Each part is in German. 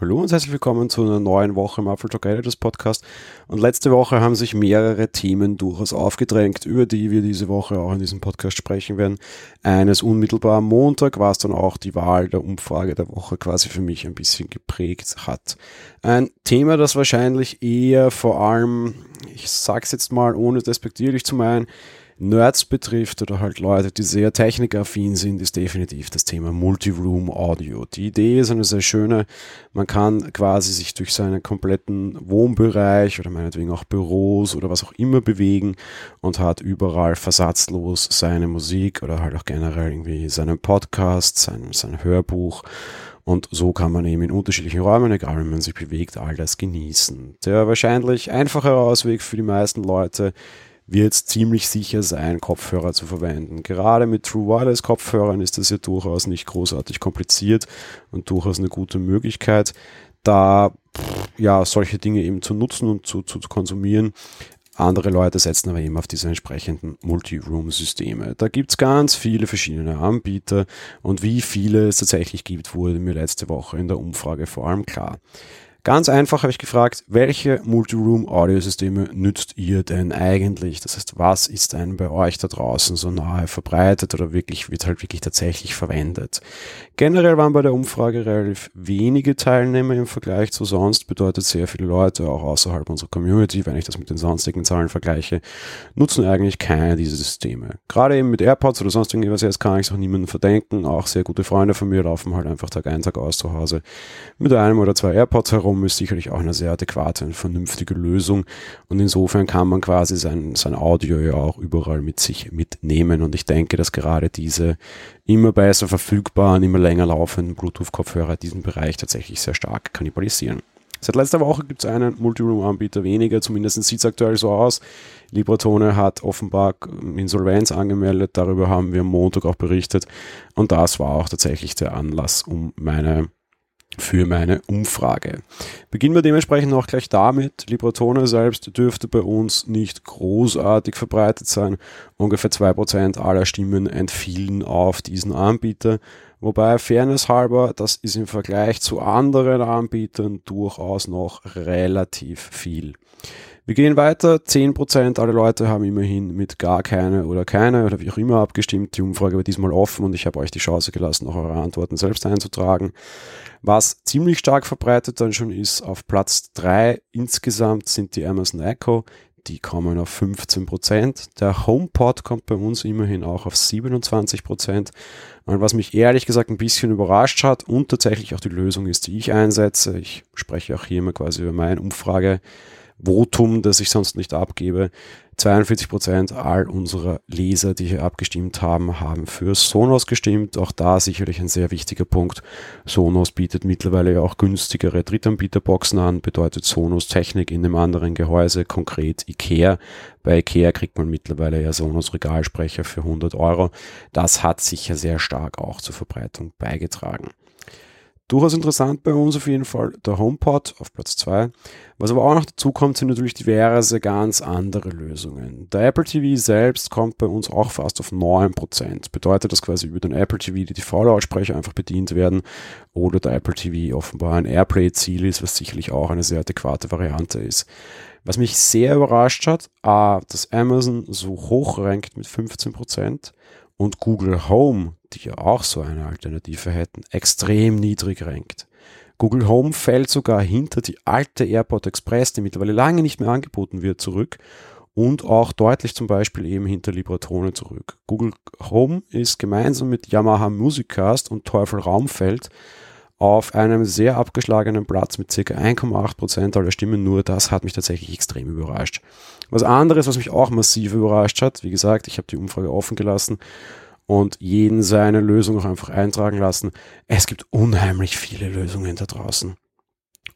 Hallo und herzlich willkommen zu einer neuen Woche im Apple Talk Editors Podcast. Und letzte Woche haben sich mehrere Themen durchaus aufgedrängt, über die wir diese Woche auch in diesem Podcast sprechen werden. Eines unmittelbar am Montag war es dann auch die Wahl der Umfrage der Woche quasi für mich ein bisschen geprägt hat. Ein Thema, das wahrscheinlich eher vor allem, ich sag's jetzt mal ohne despektierlich zu meinen, Nerds betrifft oder halt Leute, die sehr technikaffin sind, ist definitiv das Thema Multiroom Audio. Die Idee ist eine sehr schöne. Man kann quasi sich durch seinen kompletten Wohnbereich oder meinetwegen auch Büros oder was auch immer bewegen und hat überall versatzlos seine Musik oder halt auch generell irgendwie seinen Podcast, sein, sein Hörbuch. Und so kann man eben in unterschiedlichen Räumen, egal wie man sich bewegt, all das genießen. Der wahrscheinlich einfachere Ausweg für die meisten Leute wird ziemlich sicher sein, Kopfhörer zu verwenden. Gerade mit True Wireless Kopfhörern ist das ja durchaus nicht großartig kompliziert und durchaus eine gute Möglichkeit, da ja solche Dinge eben zu nutzen und zu, zu, zu konsumieren. Andere Leute setzen aber eben auf diese entsprechenden Multi-Room-Systeme. Da gibt es ganz viele verschiedene Anbieter und wie viele es tatsächlich gibt, wurde mir letzte Woche in der Umfrage vor allem klar. Ganz einfach habe ich gefragt, welche Multiroom-Audiosysteme nützt ihr denn eigentlich? Das heißt, was ist denn bei euch da draußen so nahe verbreitet oder wirklich, wird halt wirklich tatsächlich verwendet? Generell waren bei der Umfrage relativ wenige Teilnehmer im Vergleich zu sonst, bedeutet sehr viele Leute, auch außerhalb unserer Community, wenn ich das mit den sonstigen Zahlen vergleiche, nutzen eigentlich keine dieser Systeme. Gerade eben mit AirPods oder sonst irgendwas, jetzt kann ich es auch niemandem verdenken. Auch sehr gute Freunde von mir laufen halt einfach Tag ein, Tag aus zu Hause mit einem oder zwei AirPods herum Strom ist sicherlich auch eine sehr adäquate und vernünftige Lösung. Und insofern kann man quasi sein, sein Audio ja auch überall mit sich mitnehmen. Und ich denke, dass gerade diese immer besser verfügbaren, immer länger laufenden Bluetooth-Kopfhörer diesen Bereich tatsächlich sehr stark kannibalisieren. Seit letzter Woche gibt es einen Multiroom-Anbieter weniger, zumindest sieht es aktuell so aus. Libratone hat offenbar Insolvenz angemeldet, darüber haben wir am Montag auch berichtet. Und das war auch tatsächlich der Anlass, um meine für meine Umfrage. Beginnen wir dementsprechend auch gleich damit. Libratone selbst dürfte bei uns nicht großartig verbreitet sein. Ungefähr 2% aller Stimmen entfielen auf diesen Anbieter. Wobei Fairness halber, das ist im Vergleich zu anderen Anbietern durchaus noch relativ viel. Wir gehen weiter. 10% aller Leute haben immerhin mit gar keine oder keine oder wie auch immer abgestimmt. Die Umfrage war diesmal offen und ich habe euch die Chance gelassen, auch eure Antworten selbst einzutragen. Was ziemlich stark verbreitet dann schon ist, auf Platz 3 insgesamt sind die Amazon Echo. Die kommen auf 15%. Der HomePod kommt bei uns immerhin auch auf 27%. Und was mich ehrlich gesagt ein bisschen überrascht hat und tatsächlich auch die Lösung ist, die ich einsetze, ich spreche auch hier immer quasi über meine Umfrage, Votum, das ich sonst nicht abgebe. 42 Prozent all unserer Leser, die hier abgestimmt haben, haben für Sonos gestimmt. Auch da sicherlich ein sehr wichtiger Punkt. Sonos bietet mittlerweile auch günstigere Drittanbieterboxen an, bedeutet Sonos Technik in einem anderen Gehäuse, konkret IKEA. Bei IKEA kriegt man mittlerweile ja Sonos Regalsprecher für 100 Euro. Das hat sicher sehr stark auch zur Verbreitung beigetragen. Durchaus interessant bei uns auf jeden Fall der HomePod auf Platz 2. Was aber auch noch dazu kommt, sind natürlich diverse ganz andere Lösungen. Der Apple TV selbst kommt bei uns auch fast auf 9%. Bedeutet das quasi über den Apple TV die TV-Lautsprecher einfach bedient werden oder der Apple TV offenbar ein Airplay-Ziel ist, was sicherlich auch eine sehr adäquate Variante ist. Was mich sehr überrascht hat, dass Amazon so hoch rankt mit 15% und Google Home, die ja auch so eine Alternative hätten, extrem niedrig rankt. Google Home fällt sogar hinter die alte AirPod Express, die mittlerweile lange nicht mehr angeboten wird, zurück und auch deutlich zum Beispiel eben hinter Libratone zurück. Google Home ist gemeinsam mit Yamaha Musicast und Teufel Raumfeld auf einem sehr abgeschlagenen Platz mit ca. 1,8% aller Stimmen nur. Das hat mich tatsächlich extrem überrascht. Was anderes, was mich auch massiv überrascht hat, wie gesagt, ich habe die Umfrage offen gelassen und jeden seine Lösung auch einfach eintragen lassen. Es gibt unheimlich viele Lösungen da draußen.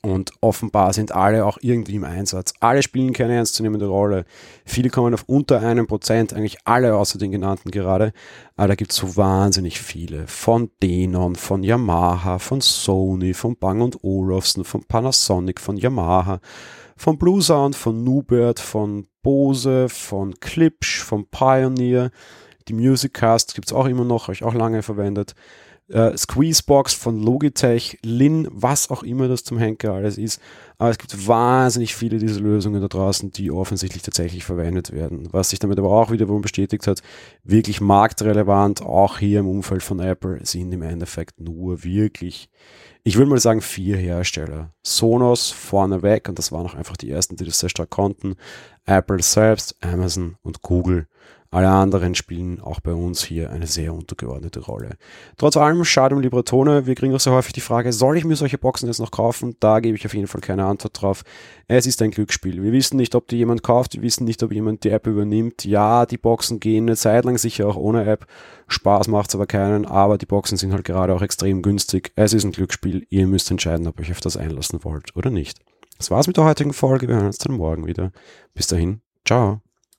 Und offenbar sind alle auch irgendwie im Einsatz. Alle spielen keine ernstzunehmende Rolle. Viele kommen auf unter einem Prozent, eigentlich alle außer den genannten gerade. Aber da gibt es so wahnsinnig viele. Von Denon, von Yamaha, von Sony, von Bang Olufsen, von Panasonic, von Yamaha, von Blue Sound, von Nubert, von Bose, von Klipsch, von Pioneer. Die Musiccast gibt es auch immer noch, habe ich auch lange verwendet äh, Squeezebox von Logitech, Lin, was auch immer das zum Henker alles ist. Aber es gibt wahnsinnig viele dieser Lösungen da draußen, die offensichtlich tatsächlich verwendet werden. Was sich damit aber auch wiederum bestätigt hat, wirklich marktrelevant, auch hier im Umfeld von Apple, sind im Endeffekt nur wirklich, ich würde mal sagen, vier Hersteller. Sonos vorneweg, und das waren auch einfach die ersten, die das sehr stark konnten. Apple selbst, Amazon und Google. Alle anderen spielen auch bei uns hier eine sehr untergeordnete Rolle. Trotz allem, schade um Libratone, wir kriegen auch sehr häufig die Frage, soll ich mir solche Boxen jetzt noch kaufen? Da gebe ich auf jeden Fall keine Antwort drauf. Es ist ein Glücksspiel. Wir wissen nicht, ob die jemand kauft, wir wissen nicht, ob jemand die App übernimmt. Ja, die Boxen gehen eine Zeit lang sicher auch ohne App. Spaß macht's aber keinen, aber die Boxen sind halt gerade auch extrem günstig. Es ist ein Glücksspiel. Ihr müsst entscheiden, ob ihr euch auf das einlassen wollt oder nicht. Das war's mit der heutigen Folge. Wir hören uns dann morgen wieder. Bis dahin. Ciao.